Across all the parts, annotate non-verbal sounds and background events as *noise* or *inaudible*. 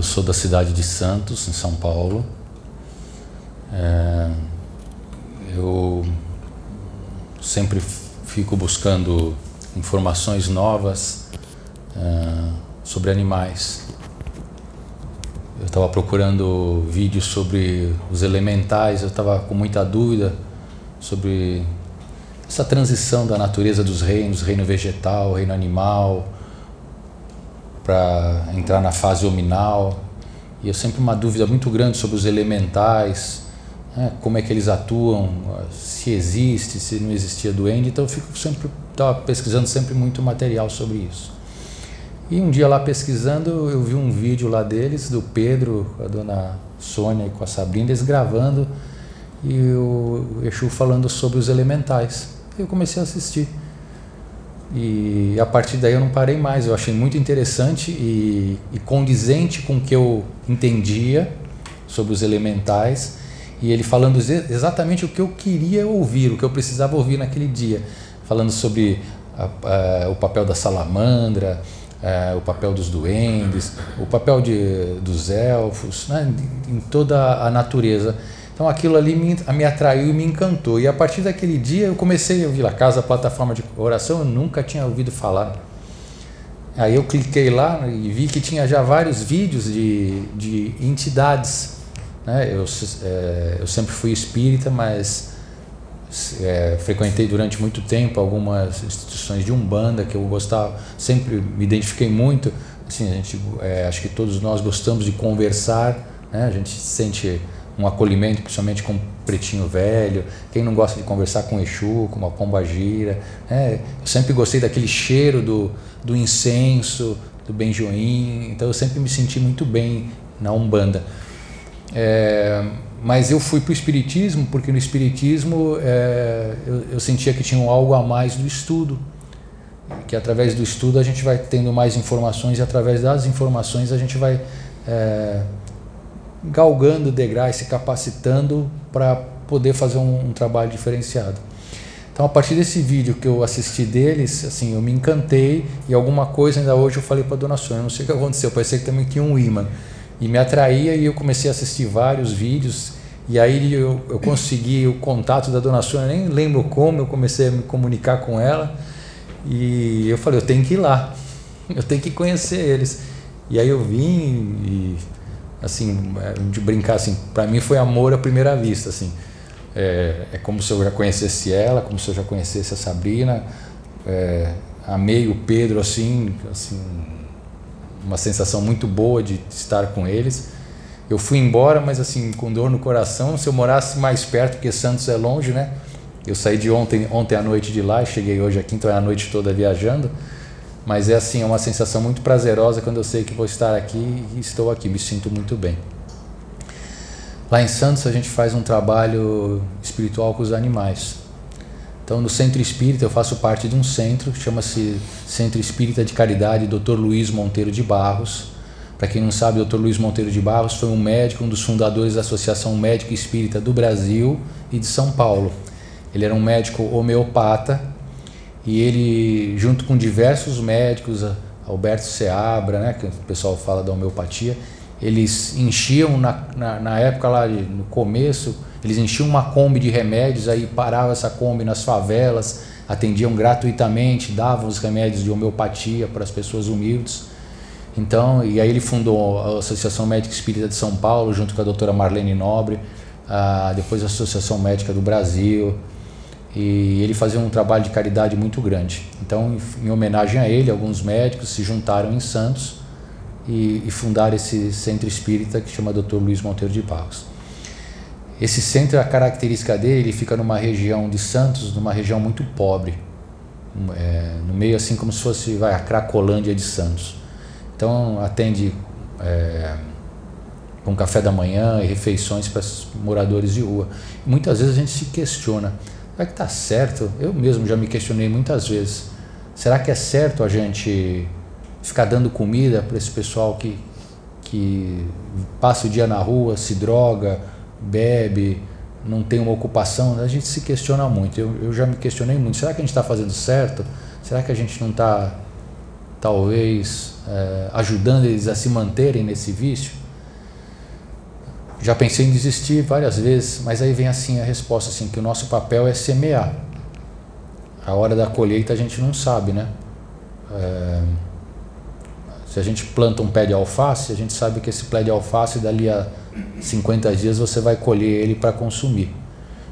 Eu sou da cidade de Santos, em São Paulo. É, eu sempre fico buscando informações novas é, sobre animais. Eu estava procurando vídeos sobre os elementais, eu estava com muita dúvida sobre essa transição da natureza dos reinos, reino vegetal, reino animal, para entrar na fase hominal. E eu sempre uma dúvida muito grande sobre os elementais, né, como é que eles atuam, se existe, se não existia duende. Então eu fico sempre estava pesquisando sempre muito material sobre isso. E um dia lá pesquisando, eu vi um vídeo lá deles, do Pedro, a dona Sônia e com a Sabrina, eles gravando e o Exu falando sobre os elementais. Eu comecei a assistir. E a partir daí eu não parei mais. Eu achei muito interessante e, e condizente com o que eu entendia sobre os elementais. E ele falando exatamente o que eu queria ouvir, o que eu precisava ouvir naquele dia. Falando sobre a, a, o papel da salamandra, a, o papel dos duendes, o papel de, dos elfos, né, em toda a natureza. Então aquilo ali me, me atraiu e me encantou. E a partir daquele dia eu comecei a ouvir a casa, plataforma de oração, eu nunca tinha ouvido falar. Aí eu cliquei lá e vi que tinha já vários vídeos de, de entidades. Né? Eu, é, eu sempre fui espírita, mas é, frequentei durante muito tempo algumas instituições de umbanda que eu gostava, sempre me identifiquei muito. Assim, a gente, é, acho que todos nós gostamos de conversar, né? a gente sente um acolhimento, principalmente com o pretinho velho. Quem não gosta de conversar com Exu, com uma pomba gira. Né? Eu sempre gostei daquele cheiro do, do incenso, do benjoim. Então eu sempre me senti muito bem na Umbanda. É, mas eu fui para o Espiritismo porque no Espiritismo é, eu, eu sentia que tinha algo a mais do estudo que através do estudo a gente vai tendo mais informações e através das informações a gente vai é, galgando degraus, se capacitando para poder fazer um, um, trabalho diferenciado. Então, a partir desse vídeo que eu assisti deles, assim, eu me encantei e alguma coisa ainda hoje eu falei para a dona Sônia, não sei o que aconteceu, parecia que também tinha um imã. E me atraía e eu comecei a assistir vários vídeos e aí eu, eu consegui o contato da dona Sônia, nem lembro como, eu comecei a me comunicar com ela e eu falei, eu tenho que ir lá, *laughs* eu tenho que conhecer eles. E aí eu vim e assim, é, de brincar assim, para mim foi amor à primeira vista, assim. É, é, como se eu já conhecesse ela, como se eu já conhecesse a Sabrina. É, amei o Pedro assim, assim, uma sensação muito boa de estar com eles. Eu fui embora, mas assim, com dor no coração. Se eu morasse mais perto, porque Santos é longe, né? Eu saí de ontem, ontem à noite de lá, cheguei hoje aqui, então é a noite toda viajando. Mas é assim, é uma sensação muito prazerosa quando eu sei que vou estar aqui e estou aqui, me sinto muito bem. Lá em Santos a gente faz um trabalho espiritual com os animais. Então no Centro Espírita eu faço parte de um centro, chama-se Centro Espírita de Caridade Dr. Luiz Monteiro de Barros. Para quem não sabe, Dr. Luiz Monteiro de Barros foi um médico, um dos fundadores da Associação Médica Espírita do Brasil e de São Paulo. Ele era um médico homeopata e ele, junto com diversos médicos, Alberto Seabra, né, que o pessoal fala da homeopatia, eles enchiam na, na, na, época lá, no começo, eles enchiam uma Kombi de remédios, aí parava essa Kombi nas favelas, atendiam gratuitamente, davam os remédios de homeopatia para as pessoas humildes. Então, e aí ele fundou a Associação Médica Espírita de São Paulo, junto com a doutora Marlene Nobre, depois a Associação Médica do Brasil, e ele fazia um trabalho de caridade muito grande. Então, em homenagem a ele, alguns médicos se juntaram em Santos e, e fundaram esse centro espírita que chama Dr. Luiz Monteiro de Barros. Esse centro, a característica dele, ele fica numa região de Santos, numa região muito pobre, é, no meio assim como se fosse vai, a Cracolândia de Santos. Então atende é, com café da manhã e refeições para moradores de rua. muitas vezes a gente se questiona, Será que está certo? Eu mesmo já me questionei muitas vezes. Será que é certo a gente ficar dando comida para esse pessoal que, que passa o dia na rua, se droga, bebe, não tem uma ocupação? A gente se questiona muito. Eu, eu já me questionei muito. Será que a gente está fazendo certo? Será que a gente não está talvez é, ajudando eles a se manterem nesse vício? Já pensei em desistir várias vezes, mas aí vem assim a resposta assim que o nosso papel é semear. A hora da colheita a gente não sabe, né? É, se a gente planta um pé de alface, a gente sabe que esse pé de alface dali a 50 dias você vai colher ele para consumir.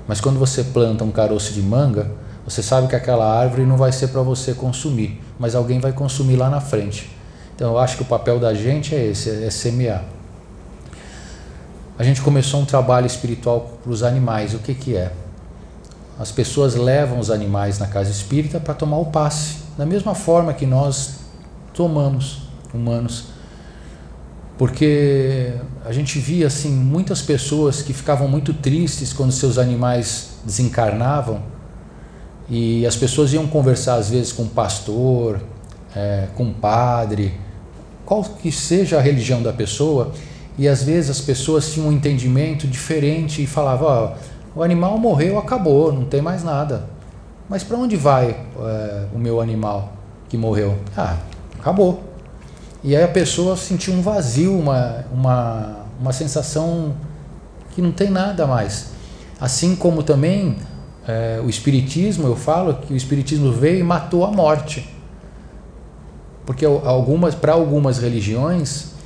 Mas quando você planta um caroço de manga, você sabe que aquela árvore não vai ser para você consumir, mas alguém vai consumir lá na frente. Então eu acho que o papel da gente é esse, é semear. A gente começou um trabalho espiritual para os animais. O que, que é? As pessoas levam os animais na casa espírita para tomar o passe, da mesma forma que nós tomamos, humanos. Porque a gente via assim muitas pessoas que ficavam muito tristes quando seus animais desencarnavam e as pessoas iam conversar às vezes com o pastor, é, com o padre, qual que seja a religião da pessoa, e às vezes as pessoas tinham um entendimento diferente e falavam: oh, o animal morreu, acabou, não tem mais nada. Mas para onde vai é, o meu animal que morreu? Ah, acabou. E aí a pessoa sentiu um vazio, uma, uma, uma sensação que não tem nada mais. Assim como também é, o Espiritismo, eu falo que o Espiritismo veio e matou a morte. Porque algumas, para algumas religiões,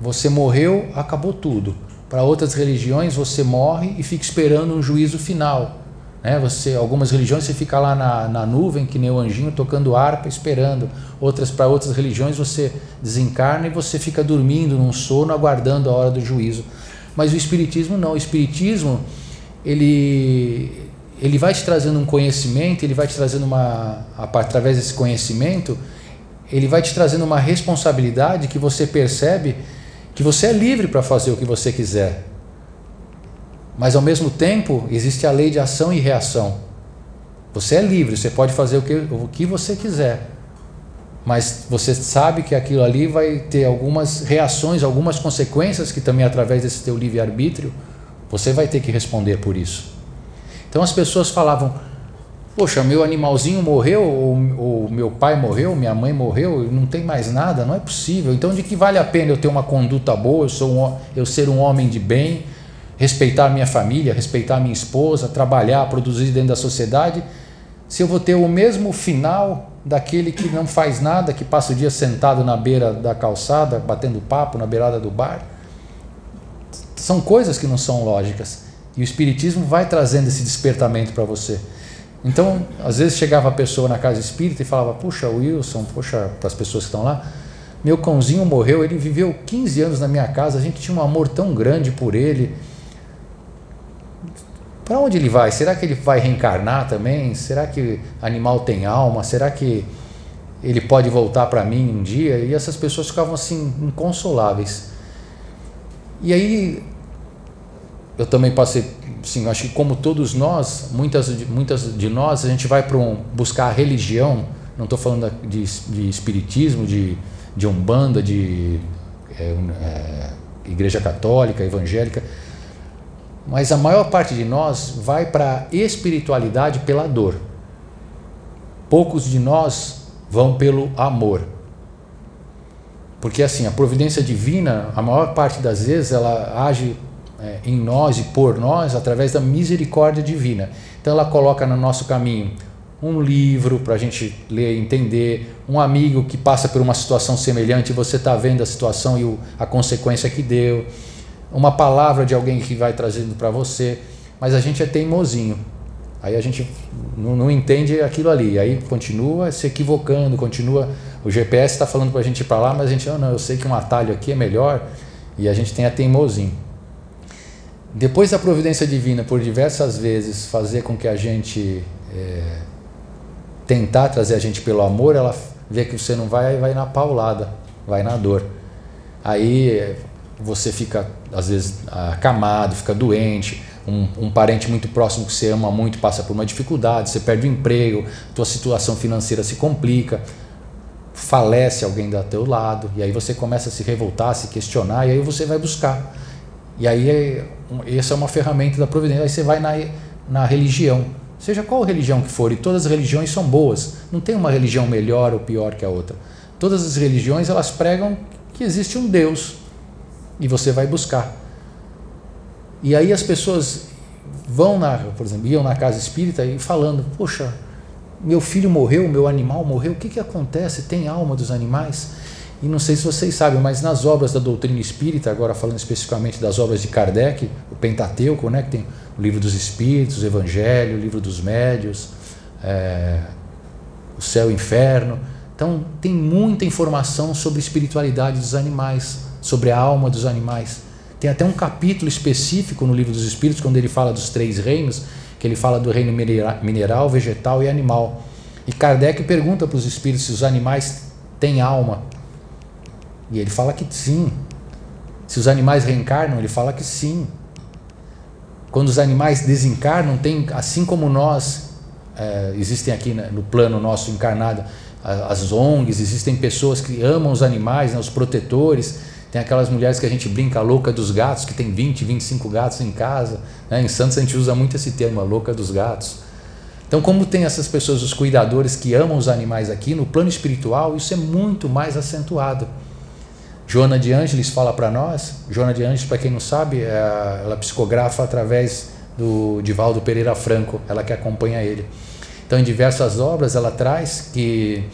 você morreu, acabou tudo. Para outras religiões, você morre e fica esperando um juízo final. Né? Você, algumas religiões você fica lá na, na nuvem, que nem o anjinho, tocando harpa, esperando. Outras Para outras religiões, você desencarna e você fica dormindo num sono, aguardando a hora do juízo. Mas o Espiritismo não. O Espiritismo, ele, ele vai te trazendo um conhecimento, ele vai te trazendo uma através desse conhecimento, ele vai te trazendo uma responsabilidade que você percebe que você é livre para fazer o que você quiser. Mas ao mesmo tempo, existe a lei de ação e reação. Você é livre, você pode fazer o que, o que você quiser. Mas você sabe que aquilo ali vai ter algumas reações, algumas consequências que também através desse teu livre arbítrio, você vai ter que responder por isso. Então as pessoas falavam: Poxa, meu animalzinho morreu, ou, ou, meu pai morreu, minha mãe morreu, não tem mais nada, não é possível. Então, de que vale a pena eu ter uma conduta boa, eu, sou um, eu ser um homem de bem, respeitar minha família, respeitar minha esposa, trabalhar, produzir dentro da sociedade, se eu vou ter o mesmo final daquele que não faz nada, que passa o dia sentado na beira da calçada, batendo papo na beirada do bar? São coisas que não são lógicas. E o Espiritismo vai trazendo esse despertamento para você. Então, às vezes chegava a pessoa na casa espírita e falava: Puxa, Wilson, puxa, para as pessoas que estão lá, meu cãozinho morreu, ele viveu 15 anos na minha casa, a gente tinha um amor tão grande por ele. Para onde ele vai? Será que ele vai reencarnar também? Será que animal tem alma? Será que ele pode voltar para mim um dia? E essas pessoas ficavam assim, inconsoláveis. E aí eu também passei, sim, acho que como todos nós, muitas, muitas de nós, a gente vai para um, buscar a religião, não estou falando de, de espiritismo, de, de umbanda, de é, é, igreja católica, evangélica, mas a maior parte de nós vai para a espiritualidade pela dor. Poucos de nós vão pelo amor. Porque assim, a providência divina, a maior parte das vezes, ela age é, em nós e por nós através da misericórdia divina. Então ela coloca no nosso caminho um livro para a gente ler e entender, um amigo que passa por uma situação semelhante e você está vendo a situação e o, a consequência que deu, uma palavra de alguém que vai trazendo para você, mas a gente é teimosinho. Aí a gente não, não entende aquilo ali, aí continua se equivocando, continua. O GPS está falando para a gente ir para lá, mas a gente, oh, não, eu sei que um atalho aqui é melhor e a gente tem a teimosinho. Depois da providência divina, por diversas vezes, fazer com que a gente é, tentar trazer a gente pelo amor, ela vê que você não vai, vai na paulada, vai na dor. Aí você fica, às vezes, acamado, fica doente. Um, um, parente muito próximo que você ama muito passa por uma dificuldade, você perde o emprego, tua situação financeira se complica, falece alguém do teu lado, e aí você começa a se revoltar, a se questionar, e aí você vai buscar. E aí essa é uma ferramenta da providência. Aí você vai na, na religião, seja qual religião que for, e todas as religiões são boas. Não tem uma religião melhor ou pior que a outra. Todas as religiões elas pregam que existe um Deus e você vai buscar. E aí as pessoas vão na, por exemplo, iam na casa espírita e falando, poxa, meu filho morreu, meu animal morreu, o que, que acontece? Tem alma dos animais? E não sei se vocês sabem, mas nas obras da doutrina espírita, agora falando especificamente das obras de Kardec, o Pentateuco, né, que tem o livro dos Espíritos, o Evangelho, o livro dos Médios, é, o Céu e o Inferno. Então, tem muita informação sobre espiritualidade dos animais, sobre a alma dos animais. Tem até um capítulo específico no livro dos Espíritos, quando ele fala dos três reinos, que ele fala do reino mineral, vegetal e animal. E Kardec pergunta para os espíritos se os animais têm alma. E ele fala que sim. Se os animais reencarnam, ele fala que sim. Quando os animais desencarnam, tem, assim como nós, é, existem aqui no plano nosso encarnado, as ONGs, existem pessoas que amam os animais, né, os protetores tem aquelas mulheres que a gente brinca, a louca dos gatos, que tem 20, 25 gatos em casa. Né? Em Santos a gente usa muito esse termo, a louca dos gatos. Então, como tem essas pessoas, os cuidadores que amam os animais aqui, no plano espiritual, isso é muito mais acentuado. Joana de Ângeles fala para nós, Joana de Ângeles, para quem não sabe, é, ela psicografa através do Divaldo Pereira Franco, ela que acompanha ele. Então, em diversas obras, ela traz que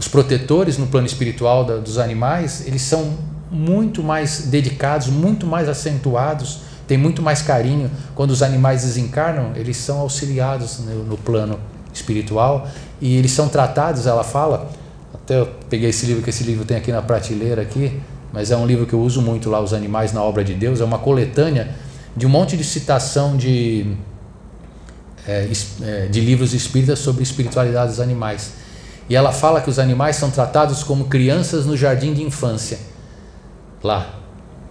os protetores no plano espiritual dos animais, eles são muito mais dedicados, muito mais acentuados, tem muito mais carinho. Quando os animais desencarnam, eles são auxiliados no, no plano espiritual e eles são tratados, ela fala, até eu peguei esse livro que esse livro tem aqui na prateleira aqui, mas é um livro que eu uso muito lá, Os Animais na Obra de Deus, é uma coletânea de um monte de citação de, é, é de livros espíritas sobre espiritualidade dos animais. E ela fala que os animais são tratados como crianças no jardim de infância lá.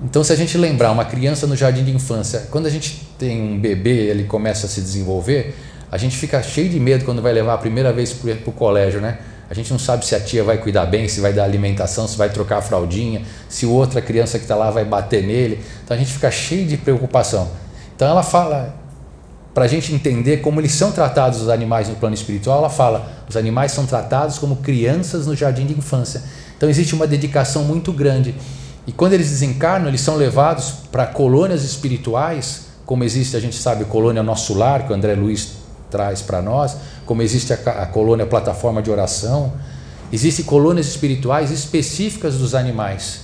Então, se a gente lembrar uma criança no jardim de infância, quando a gente tem um bebê, ele começa a se desenvolver, a gente fica cheio de medo quando vai levar a primeira vez para o colégio, né? A gente não sabe se a tia vai cuidar bem, se vai dar alimentação, se vai trocar a fraldinha, se outra criança que está lá vai bater nele. Então a gente fica cheio de preocupação. Então ela fala, para a gente entender como eles são tratados os animais no plano espiritual, ela fala: os animais são tratados como crianças no jardim de infância. Então existe uma dedicação muito grande. E quando eles desencarnam, eles são levados para colônias espirituais, como existe, a gente sabe, colônia Nosso Lar, que o André Luiz traz para nós, como existe a, a colônia Plataforma de Oração. Existem colônias espirituais específicas dos animais.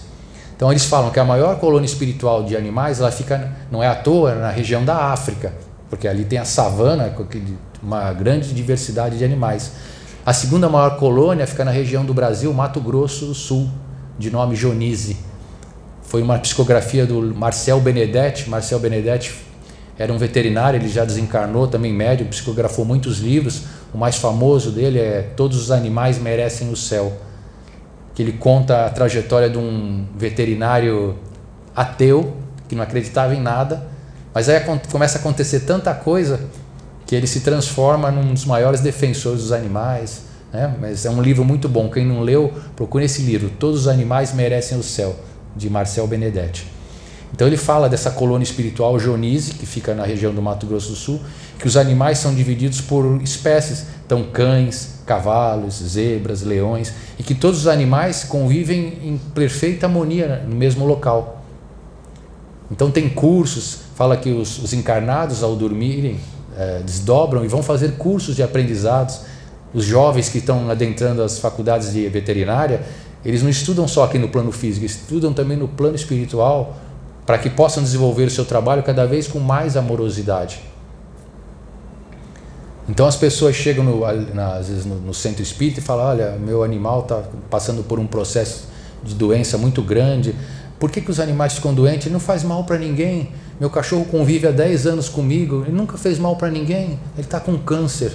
Então eles falam que a maior colônia espiritual de animais, ela fica, não é à toa, na região da África, porque ali tem a savana, com uma grande diversidade de animais. A segunda maior colônia fica na região do Brasil, Mato Grosso do Sul, de nome Jonise foi uma psicografia do Marcel Benedetti. Marcel Benedetti era um veterinário, ele já desencarnou, também médium, psicografou muitos livros. O mais famoso dele é Todos os Animais Merecem o Céu, que ele conta a trajetória de um veterinário ateu, que não acreditava em nada, mas aí começa a acontecer tanta coisa que ele se transforma num dos maiores defensores dos animais. Né? Mas é um livro muito bom. Quem não leu, procure esse livro. Todos os animais merecem o céu de Marcel Benedetti. Então ele fala dessa colônia espiritual Jonise, que fica na região do Mato Grosso do Sul, que os animais são divididos por espécies, então cães, cavalos, zebras, leões, e que todos os animais convivem em perfeita harmonia no mesmo local. Então tem cursos, fala que os, os encarnados ao dormirem é, desdobram e vão fazer cursos de aprendizados. Os jovens que estão adentrando as faculdades de veterinária eles não estudam só aqui no plano físico, estudam também no plano espiritual, para que possam desenvolver o seu trabalho cada vez com mais amorosidade. Então as pessoas chegam no, às vezes no, no centro espírita e falam: Olha, meu animal está passando por um processo de doença muito grande. Por que, que os animais ficam doentes? Não faz mal para ninguém. Meu cachorro convive há 10 anos comigo, ele nunca fez mal para ninguém. Ele está com câncer.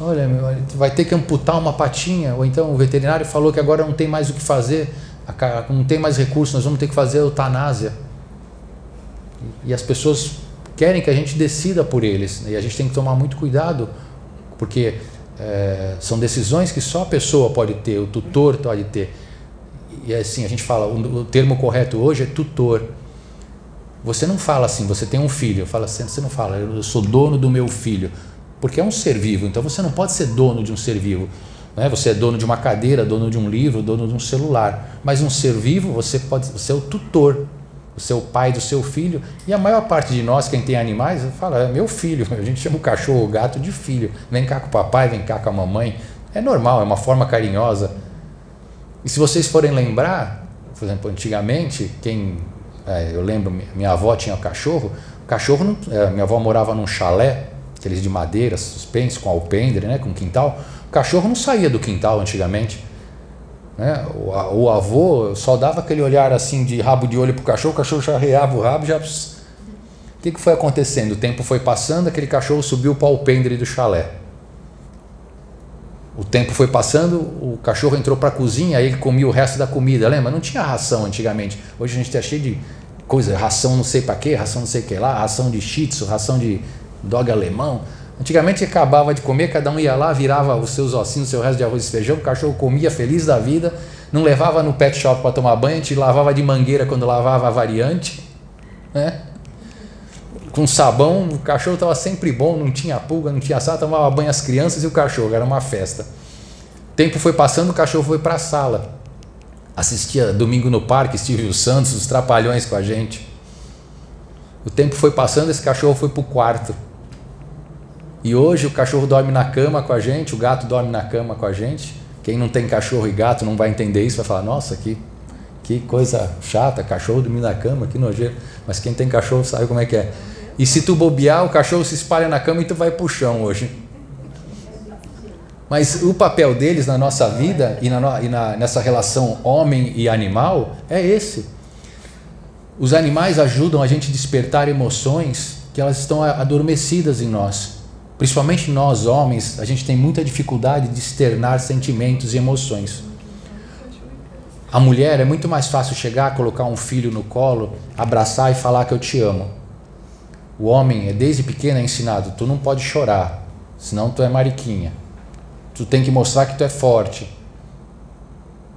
Olha, meu, vai ter que amputar uma patinha, ou então o veterinário falou que agora não tem mais o que fazer, não tem mais recursos, nós vamos ter que fazer eutanásia. E as pessoas querem que a gente decida por eles, né? e a gente tem que tomar muito cuidado, porque é, são decisões que só a pessoa pode ter, o tutor pode ter. E assim, a gente fala, o termo correto hoje é tutor. Você não fala assim, você tem um filho, fala assim, você não fala, eu sou dono do meu filho porque é um ser vivo, então você não pode ser dono de um ser vivo. Né? Você é dono de uma cadeira, dono de um livro, dono de um celular. Mas um ser vivo, você pode, você é o tutor, você é o pai do seu filho. E a maior parte de nós, quem tem animais, fala, é meu filho. *laughs* A gente chama o cachorro ou o gato de filho. Vem cá com o papai, vem cá com a mamãe. É normal, é uma forma carinhosa. E se vocês forem lembrar, por exemplo, antigamente, quem é, eu lembro, minha avó tinha cachorro. O cachorro, não, é, minha avó morava num chalé, aqueles de madeira, suspensos, com alpendre, né, com quintal. Cachorro não saía do quintal antigamente. Né? O, o, avô só dava aquele olhar assim de rabo de olho para o cachorro, o cachorro já reava o rabo, já. O que, que foi acontecendo? O tempo foi passando, aquele cachorro subiu para o alpendre do chalé. O tempo foi passando, o cachorro entrou para a cozinha, aí ele comia o resto da comida. Lembra? Não tinha ração antigamente. Hoje a gente está cheio de coisa, ração não sei para quê, ração não sei o que lá, ração de shih tzu, ração de dog alemão. Antigamente acabava de comer, cada um ia lá, virava os seus ossinhos, seu resto de arroz e feijão, o cachorro comia feliz da vida, não levava no pet shop para tomar banho, gente lavava de mangueira quando lavava a variante, né? com sabão, o cachorro estava sempre bom, não tinha pulga, não tinha sal, tomava banho as crianças e o cachorro, era uma festa. Tempo foi passando, o cachorro foi para a sala. Assistia domingo no parque, Silvio Santos, os trapalhões com a gente. O tempo foi passando, esse cachorro foi para o quarto. E hoje o cachorro dorme na cama com a gente, o gato dorme na cama com a gente. Quem não tem cachorro e gato não vai entender isso, vai falar: nossa, que, que coisa chata, cachorro dormir na cama, que nojeiro. Mas quem tem cachorro sabe como é que é. E se tu bobear, o cachorro se espalha na cama e tu vai pro chão hoje. Mas o papel deles na nossa vida e, na, e na, nessa relação homem e animal é esse. Os animais ajudam a gente a despertar emoções que elas estão adormecidas em nós. Principalmente nós, homens, a gente tem muita dificuldade de externar sentimentos e emoções. A mulher é muito mais fácil chegar, colocar um filho no colo, abraçar e falar que eu te amo. O homem é desde pequeno é ensinado, tu não pode chorar, senão tu é mariquinha. Tu tem que mostrar que tu é forte.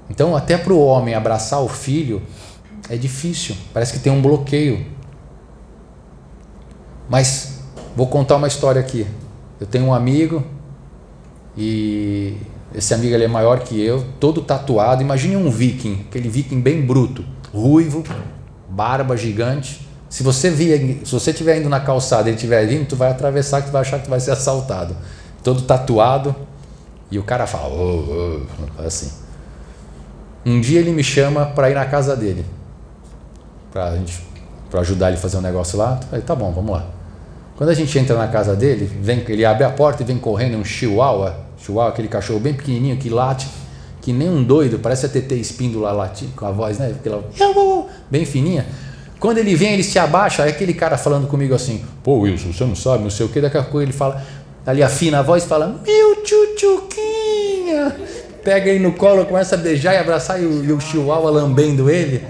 Então, até para o homem abraçar o filho é difícil, parece que tem um bloqueio. Mas vou contar uma história aqui. Eu tenho um amigo e esse amigo ele é maior que eu, todo tatuado. Imagine um viking, aquele viking bem bruto, ruivo, barba gigante. Se você vir, se você estiver indo na calçada e ele estiver vindo, tu vai atravessar que tu vai achar que tu vai ser assaltado. Todo tatuado. E o cara fala, oh, oh, assim. Um dia ele me chama para ir na casa dele. Gente, pra ajudar ele a fazer um negócio lá. Eu falei, tá bom, vamos lá. Quando a gente entra na casa dele, vem, ele abre a porta e vem correndo um chihuahua. Chihuahua, aquele cachorro bem pequenininho que late, que nem um doido, parece a TT Espíndola late, com a voz, né? Aquela, bem fininha. Quando ele vem, ele se abaixa, é aquele cara falando comigo assim, pô Wilson, você não sabe, não sei o que, daqui a pouco ele fala, ali afina a voz e fala, meu tchutchuquinha, pega ele no colo, começa a beijar e abraçar e o, e o chihuahua lambendo ele.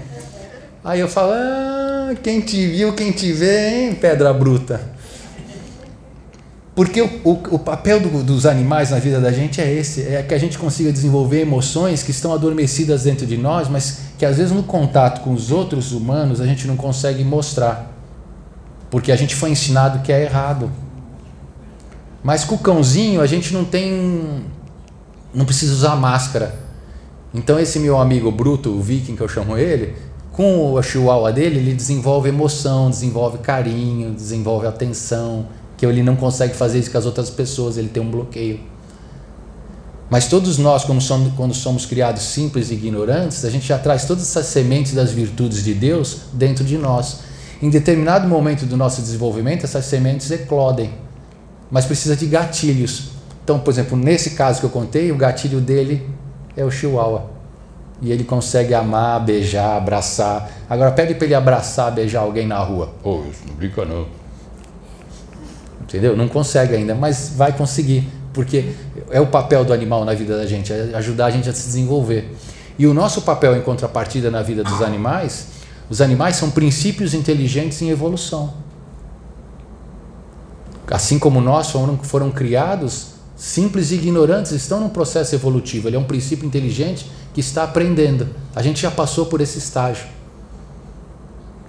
Aí eu falo, ah, quem te viu, quem te vê, hein, pedra bruta. Porque o, o, o papel do, dos animais na vida da gente é esse: é que a gente consiga desenvolver emoções que estão adormecidas dentro de nós, mas que às vezes no contato com os outros humanos a gente não consegue mostrar. Porque a gente foi ensinado que é errado. Mas com o cãozinho a gente não tem. não precisa usar máscara. Então esse meu amigo bruto, o viking que eu chamo ele, com o chihuahua dele, ele desenvolve emoção, desenvolve carinho, desenvolve atenção que ele não consegue fazer isso com as outras pessoas, ele tem um bloqueio. Mas todos nós, somos, quando somos criados simples e ignorantes, a gente já traz todas essas sementes das virtudes de Deus dentro de nós. Em determinado momento do nosso desenvolvimento, essas sementes eclodem, mas precisa de gatilhos. Então, por exemplo, nesse caso que eu contei, o gatilho dele é o chihuahua. E ele consegue amar, beijar, abraçar. Agora pede para ele abraçar, beijar alguém na rua. Pô, isso não brinca não entendeu? Não consegue ainda, mas vai conseguir, porque é o papel do animal na vida da gente, é ajudar a gente a se desenvolver. E o nosso papel em contrapartida na vida dos animais, os animais são princípios inteligentes em evolução. Assim como nós foram, foram criados, simples e ignorantes estão num processo evolutivo. Ele é um princípio inteligente que está aprendendo. A gente já passou por esse estágio.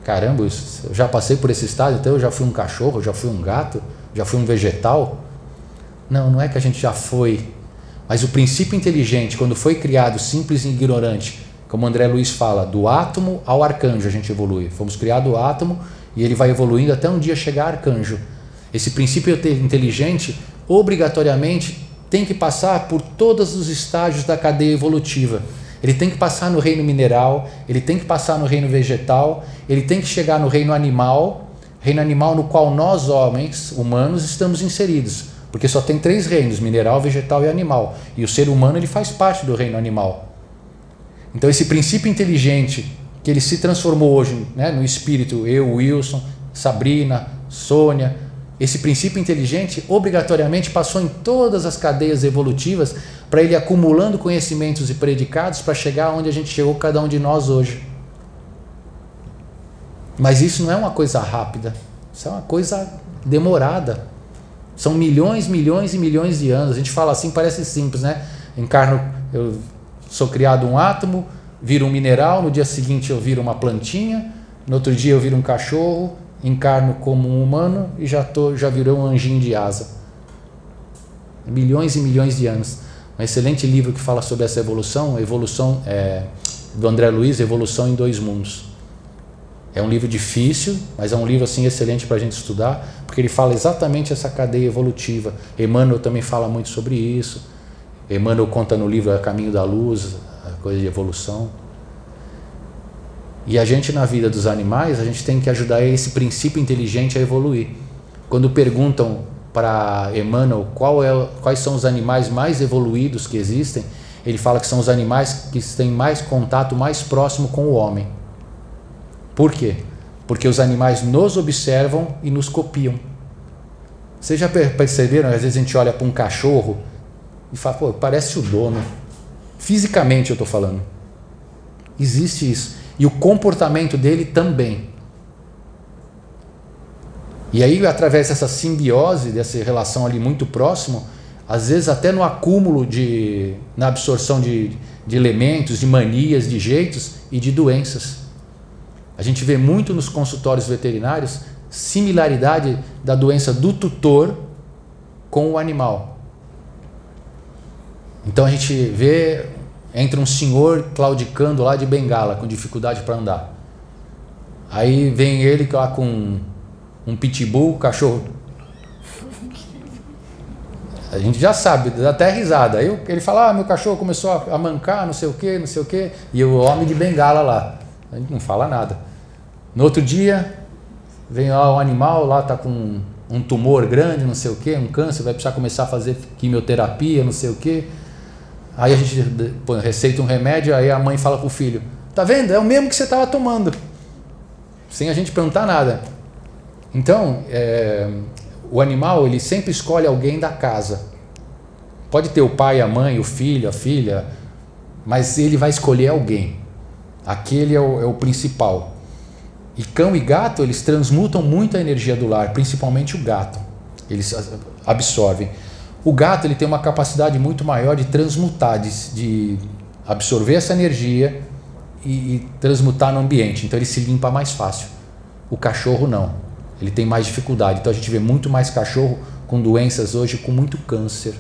Caramba, eu já passei por esse estágio, então eu já fui um cachorro, já fui um gato, já fui um vegetal? Não, não é que a gente já foi, Mas o princípio inteligente, quando foi criado simples e ignorante, como André Luiz fala, do átomo ao arcanjo a gente evolui. Fomos criados o átomo e ele vai evoluindo até um dia chegar arcanjo. Esse princípio inteligente, obrigatoriamente, tem que passar por todos os estágios da cadeia evolutiva. Ele tem que passar no reino mineral, ele tem que passar no reino vegetal, ele tem que chegar no reino animal, reino animal no qual nós, homens, humanos, estamos inseridos. Porque só tem três reinos: mineral, vegetal e animal. E o ser humano ele faz parte do reino animal. Então, esse princípio inteligente que ele se transformou hoje né, no espírito, eu, Wilson, Sabrina, Sônia, esse princípio inteligente obrigatoriamente passou em todas as cadeias evolutivas para ele acumulando conhecimentos e predicados para chegar onde a gente chegou, cada um de nós hoje. Mas isso não é uma coisa rápida, isso é uma coisa demorada. São milhões, milhões e milhões de anos. A gente fala assim, parece simples, né? Encarno, eu sou criado um átomo, viro um mineral, no dia seguinte eu viro uma plantinha, no outro dia eu viro um cachorro, encarno como um humano e já tô, já virou um anjinho de asa. Milhões e milhões de anos. Um excelente livro que fala sobre essa evolução, evolução é, do André Luiz, Evolução em Dois Mundos. É um livro difícil, mas é um livro assim excelente para a gente estudar, porque ele fala exatamente essa cadeia evolutiva. Emmanuel também fala muito sobre isso. Emmanuel conta no livro A Caminho da Luz, a coisa de evolução. E a gente, na vida dos animais, a gente tem que ajudar esse princípio inteligente a evoluir. Quando perguntam para Emmanuel é, quais são os animais mais evoluídos que existem, ele fala que são os animais que têm mais contato mais próximo com o homem. Por quê? Porque os animais nos observam e nos copiam. Vocês já perceberam? Às vezes a gente olha para um cachorro e fala, pô, parece o dono. Fisicamente eu estou falando. Existe isso. E o comportamento dele também. E aí, através dessa simbiose, dessa relação ali muito próximo, às vezes até no acúmulo de. na absorção de, de elementos, de manias, de jeitos e de doenças. A gente vê muito nos consultórios veterinários similaridade da doença do tutor com o animal. Então a gente vê entra um senhor claudicando lá de bengala, com dificuldade para andar. Aí vem ele lá com um pitbull, cachorro. A gente já sabe, dá até risada. Aí ele fala: ah, meu cachorro começou a mancar, não sei o que, não sei o que. E o homem de bengala lá. A gente não fala nada. No outro dia, vem lá o animal, lá tá com um tumor grande, não sei o que, um câncer, vai precisar começar a fazer quimioterapia, não sei o que. Aí a gente receita um remédio, aí a mãe fala pro filho: tá vendo? É o mesmo que você estava tomando. Sem a gente perguntar nada. Então, é, o animal ele sempre escolhe alguém da casa. Pode ter o pai, a mãe, o filho, a filha, mas ele vai escolher alguém. Aquele é o, é o principal. E cão e gato eles transmutam muito a energia do lar, principalmente o gato. Eles absorvem. O gato ele tem uma capacidade muito maior de transmutar, de, de absorver essa energia e, e transmutar no ambiente. Então ele se limpa mais fácil. O cachorro não ele tem mais dificuldade. Então a gente vê muito mais cachorro com doenças hoje, com muito câncer,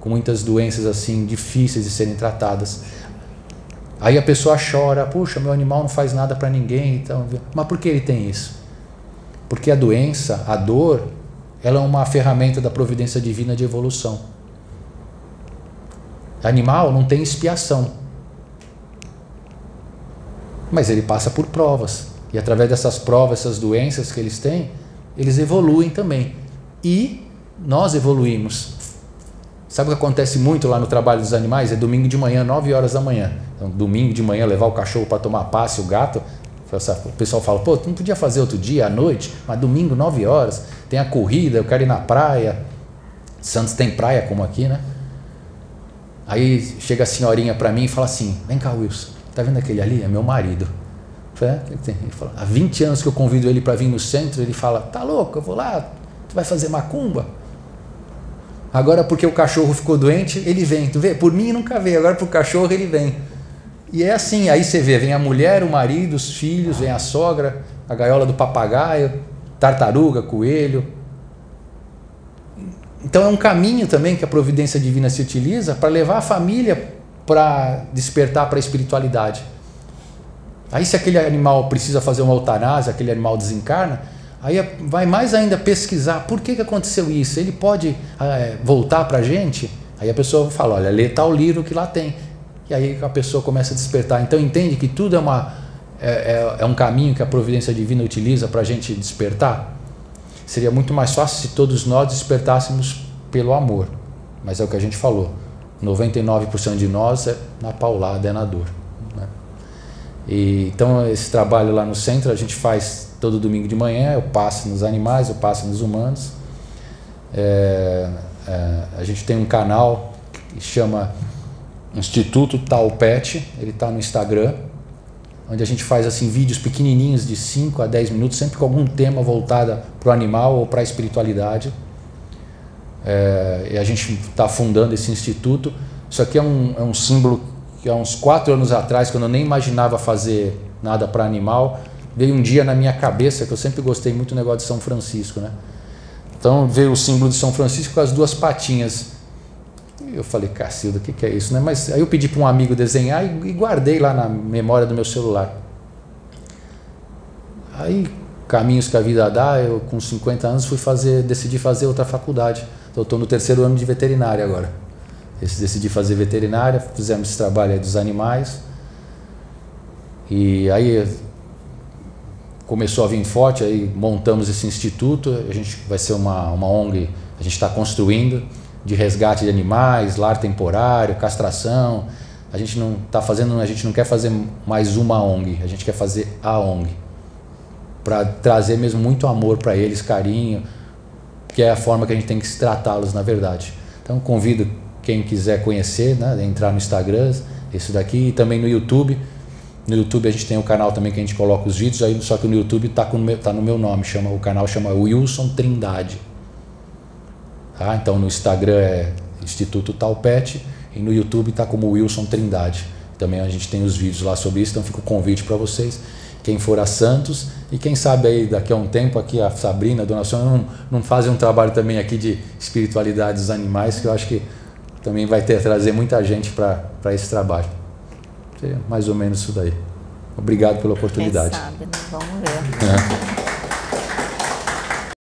com muitas doenças assim difíceis de serem tratadas. Aí a pessoa chora, puxa, meu animal não faz nada para ninguém, então, mas por que ele tem isso? Porque a doença, a dor, ela é uma ferramenta da providência divina de evolução. Animal não tem expiação, mas ele passa por provas. E através dessas provas, essas doenças que eles têm, eles evoluem também. E nós evoluímos. Sabe o que acontece muito lá no trabalho dos animais? É domingo de manhã, 9 horas da manhã. Então, domingo de manhã, levar o cachorro para tomar passe, o gato. O pessoal fala, pô, tu não podia fazer outro dia, à noite, mas domingo, 9 horas, tem a corrida, eu quero ir na praia. Santos tem praia como aqui, né? Aí chega a senhorinha para mim e fala assim: Vem cá, Wilson, tá vendo aquele ali? É meu marido. Ele fala, há 20 anos que eu convido ele para vir no centro, ele fala, tá louco, eu vou lá, tu vai fazer macumba? Agora porque o cachorro ficou doente, ele vem. Tu vê, por mim nunca veio, agora pro cachorro ele vem. E é assim, aí você vê, vem a mulher, o marido, os filhos, vem a sogra, a gaiola do papagaio, tartaruga, coelho. então é um caminho também que a providência divina se utiliza para levar a família para despertar para a espiritualidade. Aí se aquele animal precisa fazer uma eutanásia, aquele animal desencarna, aí vai mais ainda pesquisar por que, que aconteceu isso. Ele pode é, voltar para a gente? Aí a pessoa fala, olha, lê tal livro que lá tem. E aí a pessoa começa a despertar. Então entende que tudo é, uma, é, é, é um caminho que a providência divina utiliza para a gente despertar? Seria muito mais fácil se todos nós despertássemos pelo amor. Mas é o que a gente falou. 99% de nós é na paulada, é na dor. Né? E, então, esse trabalho lá no centro a gente faz todo domingo de manhã. Eu passo nos animais, eu passo nos humanos. É, é, a gente tem um canal que chama Instituto Talpet, ele está no Instagram, onde a gente faz assim vídeos pequenininhos de 5 a 10 minutos, sempre com algum tema voltado para o animal ou para a espiritualidade. É, e a gente está fundando esse instituto. Isso aqui é um, é um símbolo que há uns quatro anos atrás, quando eu nem imaginava fazer nada para animal, veio um dia na minha cabeça, que eu sempre gostei muito do negócio de São Francisco, né? Então veio o símbolo de São Francisco com as duas patinhas. Eu falei, Cacilda, o que, que é isso? Né? Mas aí eu pedi para um amigo desenhar e, guardei lá na memória do meu celular. Aí, caminhos que a vida dá, eu com 50 anos fui fazer, decidi fazer outra faculdade. Então, estou no terceiro ano de veterinária agora. Decidi fazer veterinária, fizemos esse trabalho dos animais. E aí começou a vir forte, aí montamos esse instituto, a gente vai ser uma, uma ONG, a gente está construindo, de resgate de animais, lar temporário, castração. A gente não está fazendo, a gente não quer fazer mais uma ONG, a gente quer fazer a ONG. Para trazer mesmo muito amor para eles, carinho, que é a forma que a gente tem que tratá-los na verdade. Então convido quem quiser conhecer, né, entrar no Instagram, esse daqui, e também no YouTube. No YouTube a gente tem um canal também que a gente coloca os vídeos, aí, só que no YouTube está tá no meu nome, chama, o canal chama Wilson Trindade. Tá? Então no Instagram é Instituto Talpet e no YouTube está como Wilson Trindade. Também a gente tem os vídeos lá sobre isso, então fica o convite para vocês. Quem for a Santos e quem sabe aí daqui a um tempo aqui a Sabrina, a Dona Sônia não, não fazem um trabalho também aqui de espiritualidade dos animais, que eu acho que também vai ter trazer muita gente para esse trabalho. Seria mais ou menos isso daí. Obrigado pela oportunidade. Quem sabe, né? Vamos ver. É. *laughs*